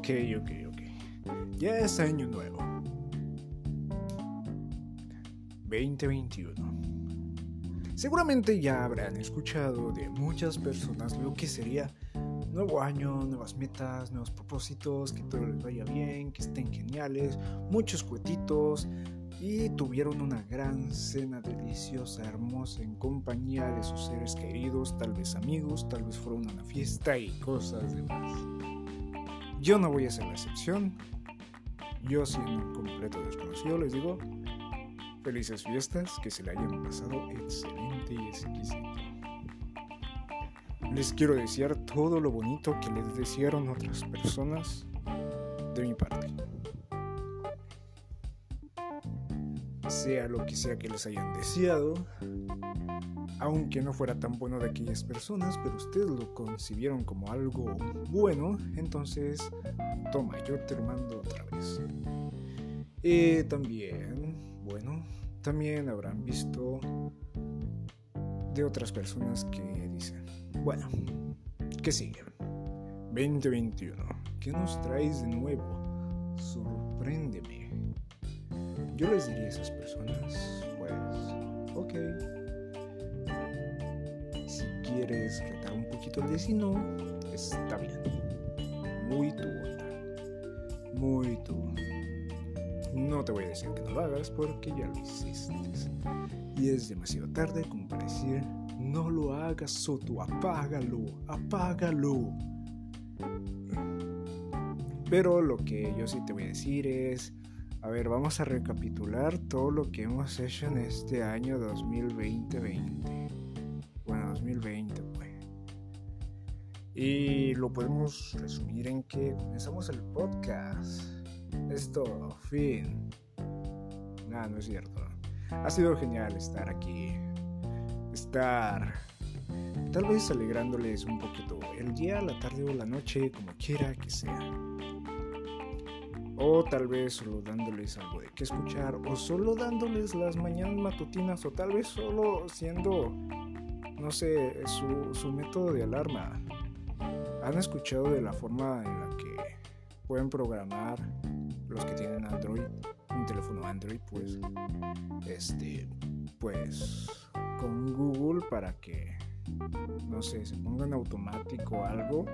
Ok, ok, ok. Ya es año nuevo. 2021. Seguramente ya habrán escuchado de muchas personas lo que sería nuevo año, nuevas metas, nuevos propósitos, que todo les vaya bien, que estén geniales, muchos cuetitos y tuvieron una gran cena deliciosa, hermosa en compañía de sus seres queridos, tal vez amigos, tal vez fueron a una fiesta y cosas demás. Yo no voy a ser la excepción. Yo siendo un completo desconocido les digo felices fiestas, que se le hayan pasado excelente y exquisito. Les quiero desear todo lo bonito que les desearon otras personas de mi parte. Sea lo que sea que les hayan deseado, aunque no fuera tan bueno de aquellas personas, pero ustedes lo concibieron como algo bueno, entonces toma, yo te lo mando otra vez. Y también, bueno, también habrán visto de otras personas que dicen, bueno, ¿qué sigue? 2021, ¿qué nos traes de nuevo? Sorpréndeme. Yo les diría a esas personas, pues, ok. Si quieres retar un poquito el vecino, está bien. Muy tu onda. Muy tu. No te voy a decir que no lo hagas porque ya lo hiciste. Y es demasiado tarde como para decir, no lo hagas, Soto, apágalo, apágalo. Pero lo que yo sí te voy a decir es, a ver, vamos a recapitular todo lo que hemos hecho en este año 2020-20. Bueno, 2020 pues. Y lo podemos resumir en que comenzamos el podcast. Esto, fin. Nada, no es cierto. Ha sido genial estar aquí. Estar tal vez alegrándoles un poquito el día, la tarde o la noche, como quiera que sea. O tal vez solo dándoles algo de qué escuchar, o solo dándoles las mañanas matutinas, o tal vez solo siendo, no sé, su, su método de alarma. ¿Han escuchado de la forma en la que pueden programar los que tienen Android, un teléfono Android, pues, este, pues, con Google para que, no sé, se ponga en automático algo.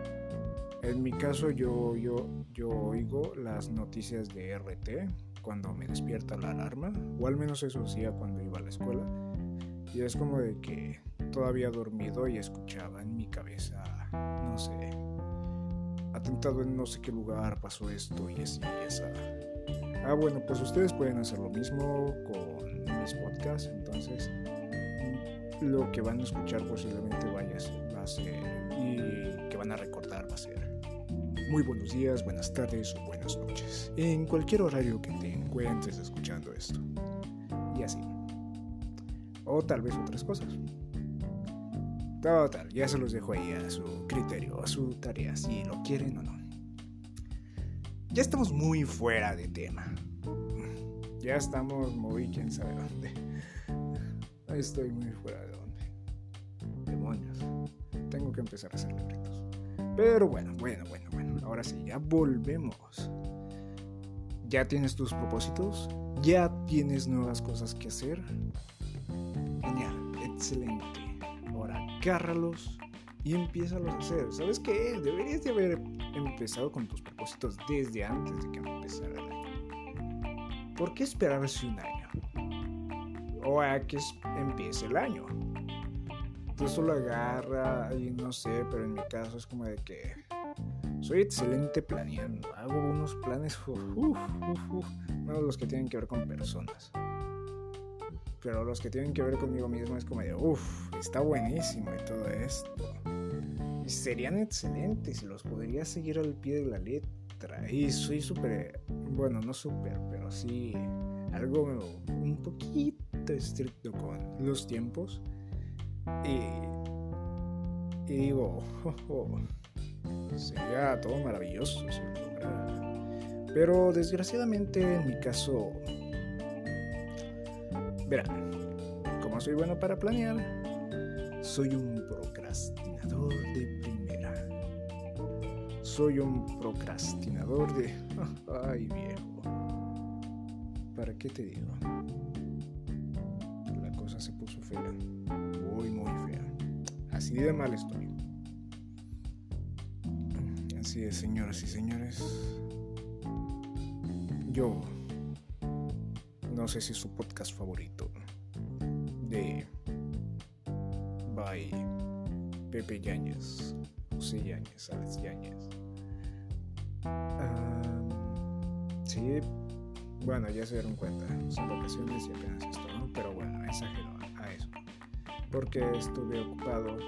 En mi caso, yo, yo, yo oigo las noticias de RT cuando me despierta la alarma, o al menos eso hacía cuando iba a la escuela. Y es como de que todavía dormido y escuchaba en mi cabeza, no sé, atentado en no sé qué lugar pasó esto y así y esa. Ah, bueno, pues ustedes pueden hacer lo mismo con mis podcasts, entonces lo que van a escuchar posiblemente vaya a ser, va a ser y que van a recordar va a ser muy buenos días, buenas tardes o buenas noches, en cualquier horario que te encuentres escuchando esto. Y así. O tal vez otras cosas. Total, ya se los dejo ahí a su criterio, a su tarea, si lo quieren o no. Ya estamos muy fuera de tema. Ya estamos muy quién sabe dónde. Estoy muy fuera de dónde. Demonios. Tengo que empezar a hacer retos. Pero bueno, bueno, bueno, bueno. Ahora sí, ya volvemos. ¿Ya tienes tus propósitos? ¿Ya tienes nuevas cosas que hacer? Genial, excelente ahora agárralos y empiézalos a hacer. ¿Sabes qué? Deberías de haber empezado con tus propósitos desde antes de que empezara el año. ¿Por qué esperarse un año? O a que empiece el año. Tú solo agarra y no sé, pero en mi caso es como de que soy excelente planeando. Hago unos planes, uff, uff, uff, no los que tienen que ver con personas pero los que tienen que ver conmigo mismo es como de, uff, está buenísimo y todo esto. Serían excelentes y los podría seguir al pie de la letra. Y soy súper, bueno, no súper, pero sí algo un poquito estricto con los tiempos. Y, y digo, oh, oh, sería todo maravilloso. Pero desgraciadamente en mi caso Verán, como soy bueno para planear, soy un procrastinador de primera. Soy un procrastinador de... Ay, viejo. ¿Para qué te digo? Muy, muy fea. Así de mal estoy. Así es, señoras y señores. Yo no sé si su podcast favorito de by Pepe Yáñez, José Yáñez, Alex Yáñez. sí, bueno, ya se dieron cuenta, son vacaciones y apenas esto, ¿no? Pero bueno, es ajeno a eso. Porque estuve ocupado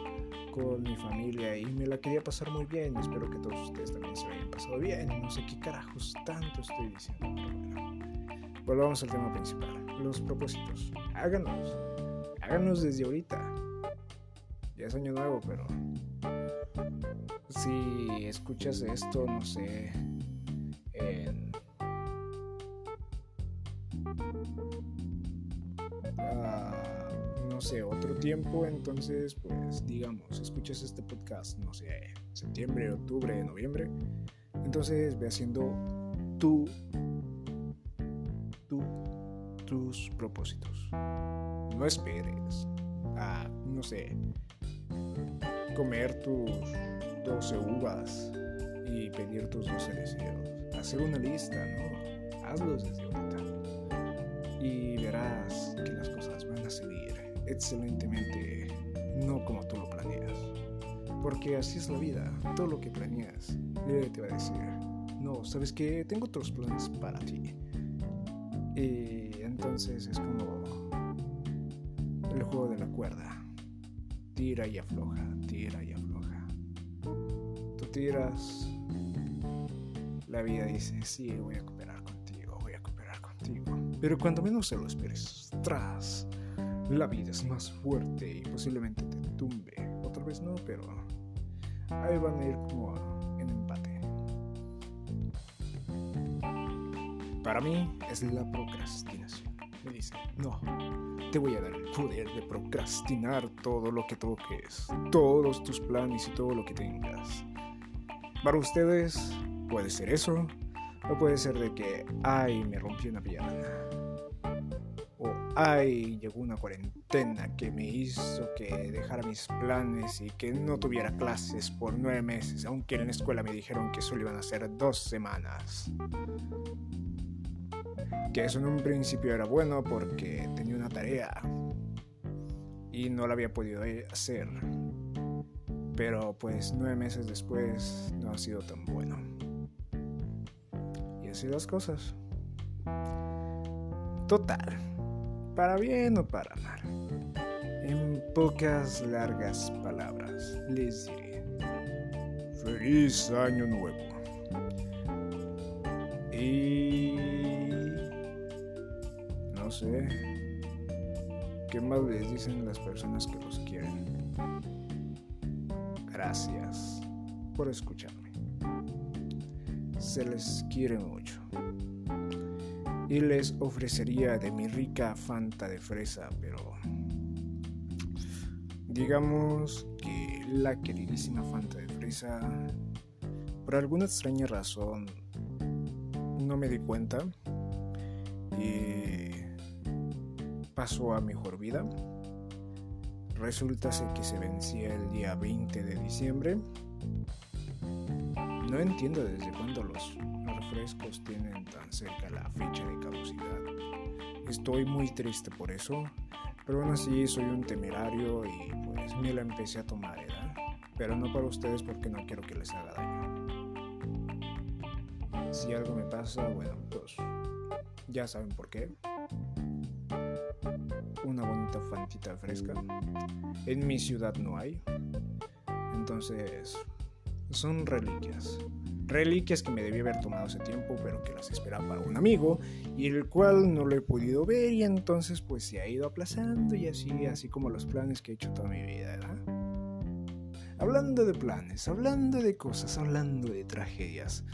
con mi familia y me la quería pasar muy bien. Espero que todos ustedes también se lo hayan pasado bien. No sé qué carajos tanto estoy diciendo, pero bueno. Volvamos al tema principal, los propósitos. Háganos, háganos desde ahorita. Ya es año nuevo, pero si escuchas esto, no sé, tiempo, entonces pues digamos, escuchas este podcast, no sé, septiembre, octubre, noviembre, entonces ve haciendo tu, tu, tus propósitos. No esperes a, no sé, comer tus 12 uvas y pedir tus 12 deseos. Hacer una lista, ¿no? Hazlos desde ahorita. Y verás excelentemente, no como tú lo planeas. Porque así es la vida, todo lo que planeas, nadie te va a decir, no, sabes que tengo otros planes para ti. Y entonces es como el juego de la cuerda tira y afloja, tira y afloja. Tú tiras, la vida dice, sí, voy a cooperar contigo, voy a cooperar contigo. Pero cuando menos se lo esperes, tras, la vida es más fuerte y posiblemente te tumbe. Otra vez no, pero ahí van a ir como en empate. Para mí es la procrastinación. Me dice, no, te voy a dar el poder de procrastinar todo lo que toques, todos tus planes y todo lo que tengas. Para ustedes puede ser eso, o puede ser de que, ay, me rompí una pierna. Ay, llegó una cuarentena que me hizo que dejara mis planes y que no tuviera clases por nueve meses, aunque en la escuela me dijeron que solo iban a ser dos semanas que eso en un principio era bueno porque tenía una tarea y no la había podido hacer. Pero pues nueve meses después no ha sido tan bueno. Y así las cosas. Total, para bien o para mal. En pocas largas palabras les diré, feliz año nuevo. Y no sé. ¿Qué más les dicen las personas que los quieren? Gracias por escucharme. Se les quiere mucho. Y les ofrecería de mi rica fanta de fresa, pero digamos que la queridísima fanta de fresa, por alguna extraña razón, no me di cuenta y pasó a mejor vida. Resulta que se vencía el día 20 de diciembre. No entiendo desde cuándo los refrescos tienen tan cerca la fecha de caducidad. Estoy muy triste por eso, pero aún así soy un temerario y pues me la empecé a tomar, ¿verdad? Pero no para ustedes porque no quiero que les haga daño. Si algo me pasa, bueno, pues ya saben por qué una bonita fantita fresca. En mi ciudad no hay. Entonces, son reliquias. Reliquias que me debí haber tomado hace tiempo, pero que las esperaba para un amigo y el cual no lo he podido ver y entonces pues se ha ido aplazando y así, así como los planes que he hecho toda mi vida, Hablando de planes, hablando de cosas, hablando de tragedias.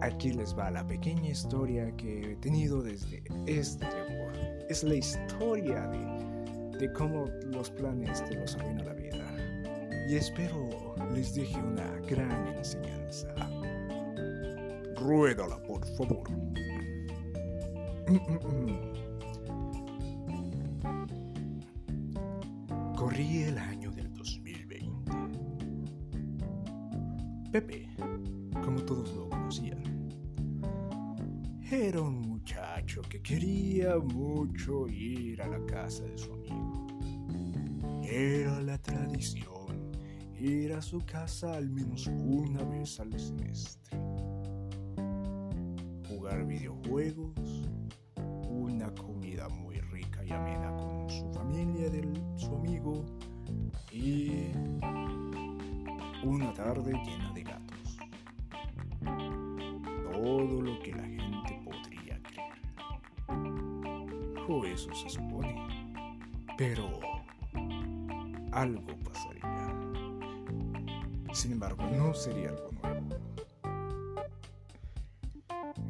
Aquí les va la pequeña historia que he tenido desde este tiempo es la historia de, de cómo los planes te los arruina la vida. Y espero les deje una gran enseñanza. Ruédala, por favor. Corrí el año del 2020. Pepe, como todos lo conocían, era un muchacho que quería mucho ir a la casa de su amigo. Era la tradición ir a su casa al menos una vez al semestre. Videojuegos, una comida muy rica y amena con su familia de su amigo y una tarde llena de gatos. Todo lo que la gente podría creer. O eso se supone. Pero algo pasaría. Sin embargo, no sería algo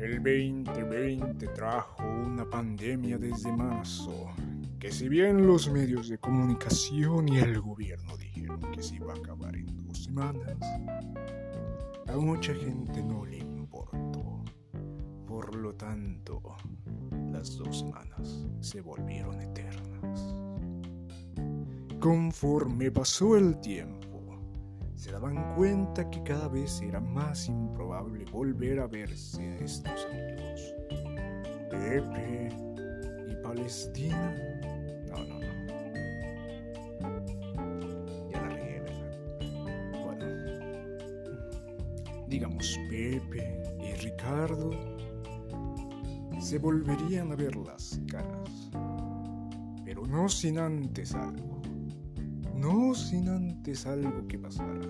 El 2020 trajo una pandemia desde marzo, que si bien los medios de comunicación y el gobierno dijeron que se iba a acabar en dos semanas, a mucha gente no le importó. Por lo tanto, las dos semanas se volvieron eternas. Conforme pasó el tiempo, se daban cuenta que cada vez era más improbable volver a verse estos amigos. Pepe y Palestina. No, no, no. Ya la regué, ¿verdad? Bueno. Digamos, Pepe y Ricardo se volverían a ver las caras. Pero no sin antes algo no sin antes algo que pasara.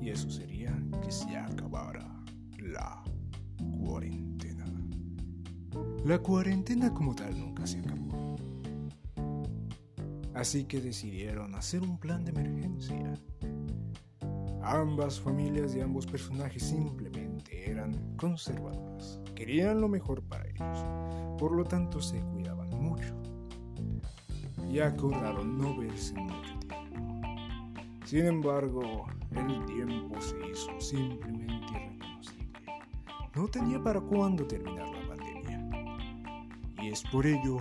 Y eso sería que se acabara la cuarentena. La cuarentena como tal nunca se acabó. Así que decidieron hacer un plan de emergencia. Ambas familias de ambos personajes simplemente eran conservadoras. Querían lo mejor para ellos. Por lo tanto se cuidaban mucho. Y acordaron no verse mucho sin embargo, el tiempo se hizo simplemente irreconocible. No tenía para cuándo terminar la pandemia. Y es por ello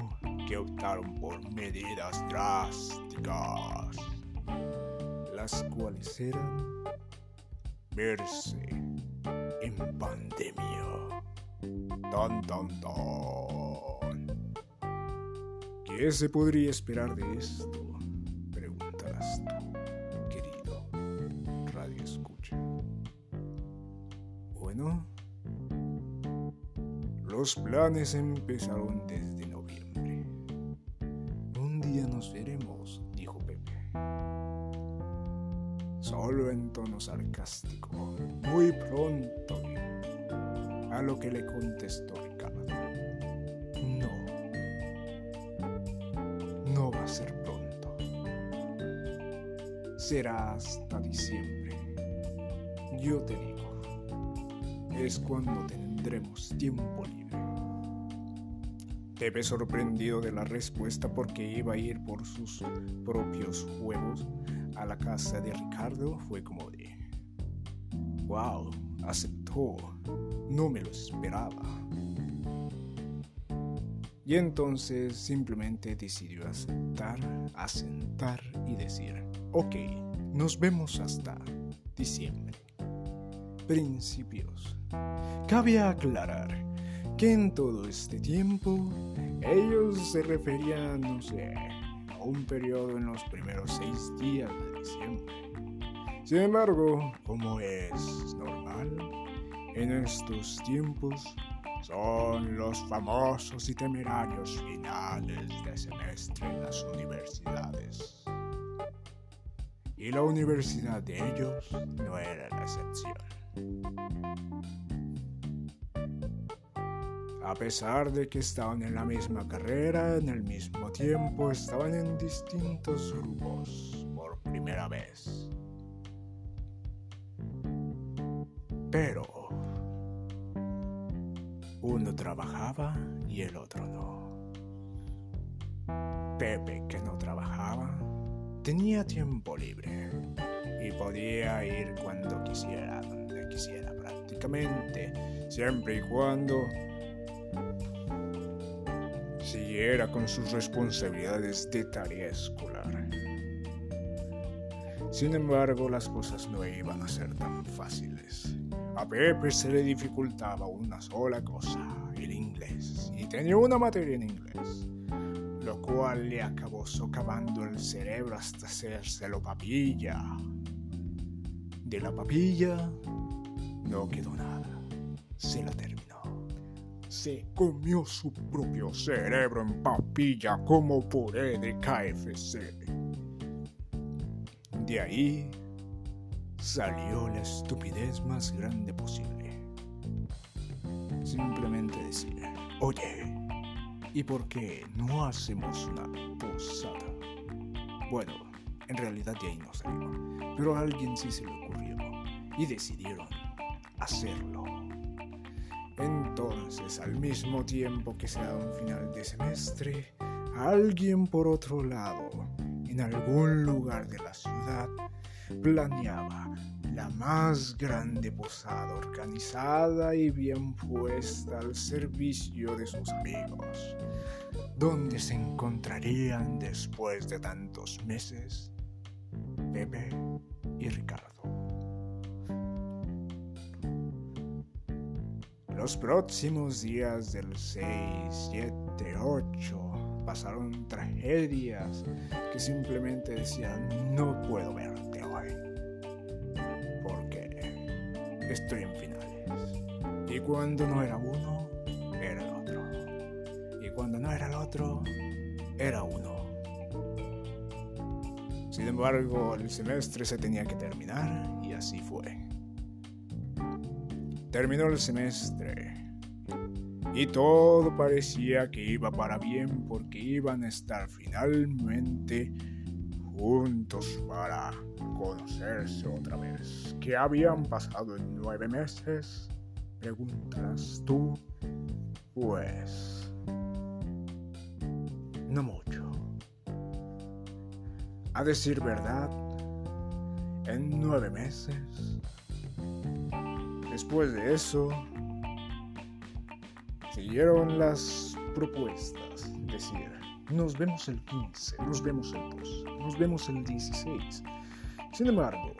que optaron por medidas drásticas, las cuales eran verse en pandemia. Tan, tan, tan. ¿Qué se podría esperar de esto? Los planes empezaron desde noviembre. Un día nos veremos, dijo Pepe. Solo en tono sarcástico. Muy pronto. A lo que le contestó Ricardo. No. No va a ser pronto. Será hasta diciembre. Yo te digo es cuando tendremos tiempo libre. Pepe, sorprendido de la respuesta porque iba a ir por sus propios huevos a la casa de Ricardo, fue como de, wow, aceptó, no me lo esperaba. Y entonces simplemente decidió aceptar, asentar y decir, ok, nos vemos hasta diciembre principios. Cabe aclarar que en todo este tiempo ellos se referían, no sé, a un periodo en los primeros seis días de diciembre. Sin embargo, como es normal, en estos tiempos son los famosos y temerarios finales de semestre en las universidades. Y la universidad de ellos no era la excepción. A pesar de que estaban en la misma carrera, en el mismo tiempo estaban en distintos grupos por primera vez. Pero uno trabajaba y el otro no. Pepe, que no trabajaba, tenía tiempo libre y podía ir cuando quisiera, quisiera prácticamente, siempre y cuando siguiera con sus responsabilidades de tarea escolar. Sin embargo, las cosas no iban a ser tan fáciles. A Pepe se le dificultaba una sola cosa, el inglés, y tenía una materia en inglés, lo cual le acabó socavando el cerebro hasta hacérselo papilla. De la papilla no quedó nada, se la terminó. Se comió su propio cerebro en papilla como puré de KFC. De ahí salió la estupidez más grande posible. Simplemente decir, oye, ¿y por qué no hacemos una posada? Bueno, en realidad de ahí no salió, pero a alguien sí se le ocurrió y decidieron hacerlo. Entonces, al mismo tiempo que se da un final de semestre, alguien por otro lado en algún lugar de la ciudad, planeaba la más grande posada organizada y bien puesta al servicio de sus amigos, donde se encontrarían después de tantos meses Pepe y Ricardo. Los próximos días del 6, 7, 8 pasaron tragedias que simplemente decían no puedo verte hoy porque estoy en finales. Y cuando no era uno, era el otro. Y cuando no era el otro, era uno. Sin embargo, el semestre se tenía que terminar y así fue. Terminó el semestre y todo parecía que iba para bien porque iban a estar finalmente juntos para conocerse otra vez. ¿Qué habían pasado en nueve meses? Preguntas tú. Pues... No mucho. A decir verdad, en nueve meses. Después de eso, siguieron las propuestas. Decir, nos vemos el 15, nos vemos el 2, nos vemos el 16. Sin embargo,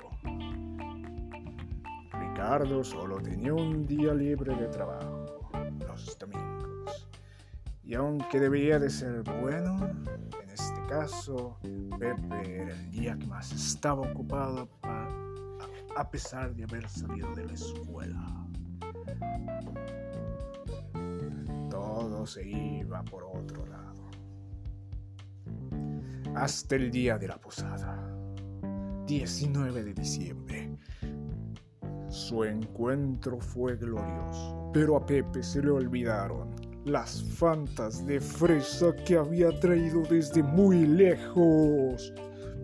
Ricardo solo tenía un día libre de trabajo, los domingos. Y aunque debía de ser bueno, en este caso, Pepe era el día que más estaba ocupado a pesar de haber salido de la escuela. se iba por otro lado. Hasta el día de la posada, 19 de diciembre. Su encuentro fue glorioso, pero a Pepe se le olvidaron las fantas de fresa que había traído desde muy lejos.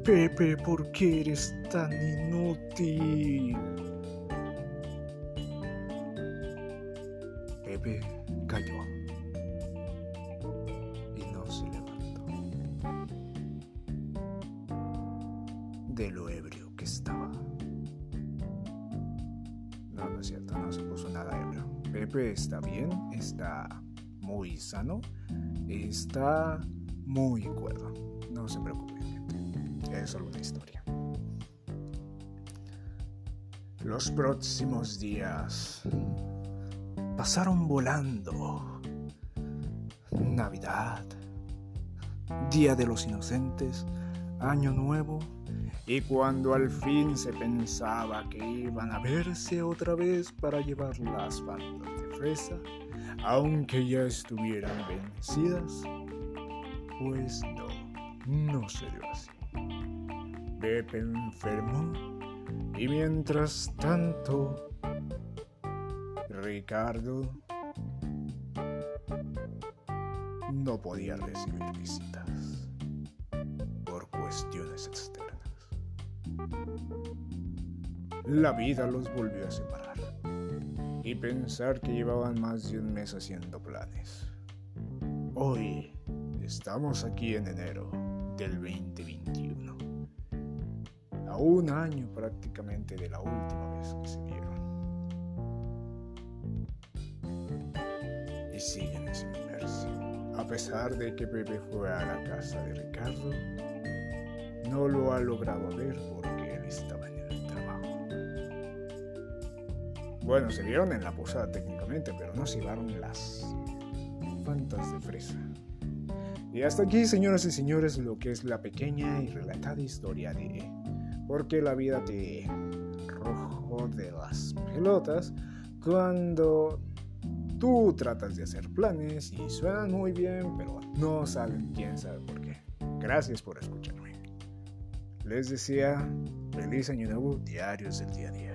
Pepe, ¿por qué eres tan inútil? Pepe cayó. de lo ebrio que estaba. No, no es cierto, no se puso nada ebrio. Pepe está bien, está muy sano, está muy cuerdo. No se preocupen. Es solo una historia. Los próximos días pasaron volando. Navidad, Día de los Inocentes, Año Nuevo y cuando al fin se pensaba que iban a verse otra vez para llevar las bandas de fresa, aunque ya estuvieran vencidas, pues no, no se dio así. Pepe enfermó y mientras tanto, Ricardo no podía recibir visitas por cuestiones externas la vida los volvió a separar y pensar que llevaban más de un mes haciendo planes. Hoy estamos aquí en enero del 2021. A un año prácticamente de la última vez que se vieron. Y siguen sin verse. A pesar de que Pepe fue a la casa de Ricardo, no lo ha logrado ver porque él estaba en el trabajo. Bueno, se vieron en la posada técnicamente, pero no se llevaron las fantas de fresa. Y hasta aquí, señoras y señores, lo que es la pequeña y relatada historia de por qué la vida te rojo de las pelotas cuando tú tratas de hacer planes y suenan muy bien, pero no salen quién sabe por qué. Gracias por escucharme. Les decía, feliz año nuevo, diarios del día a día.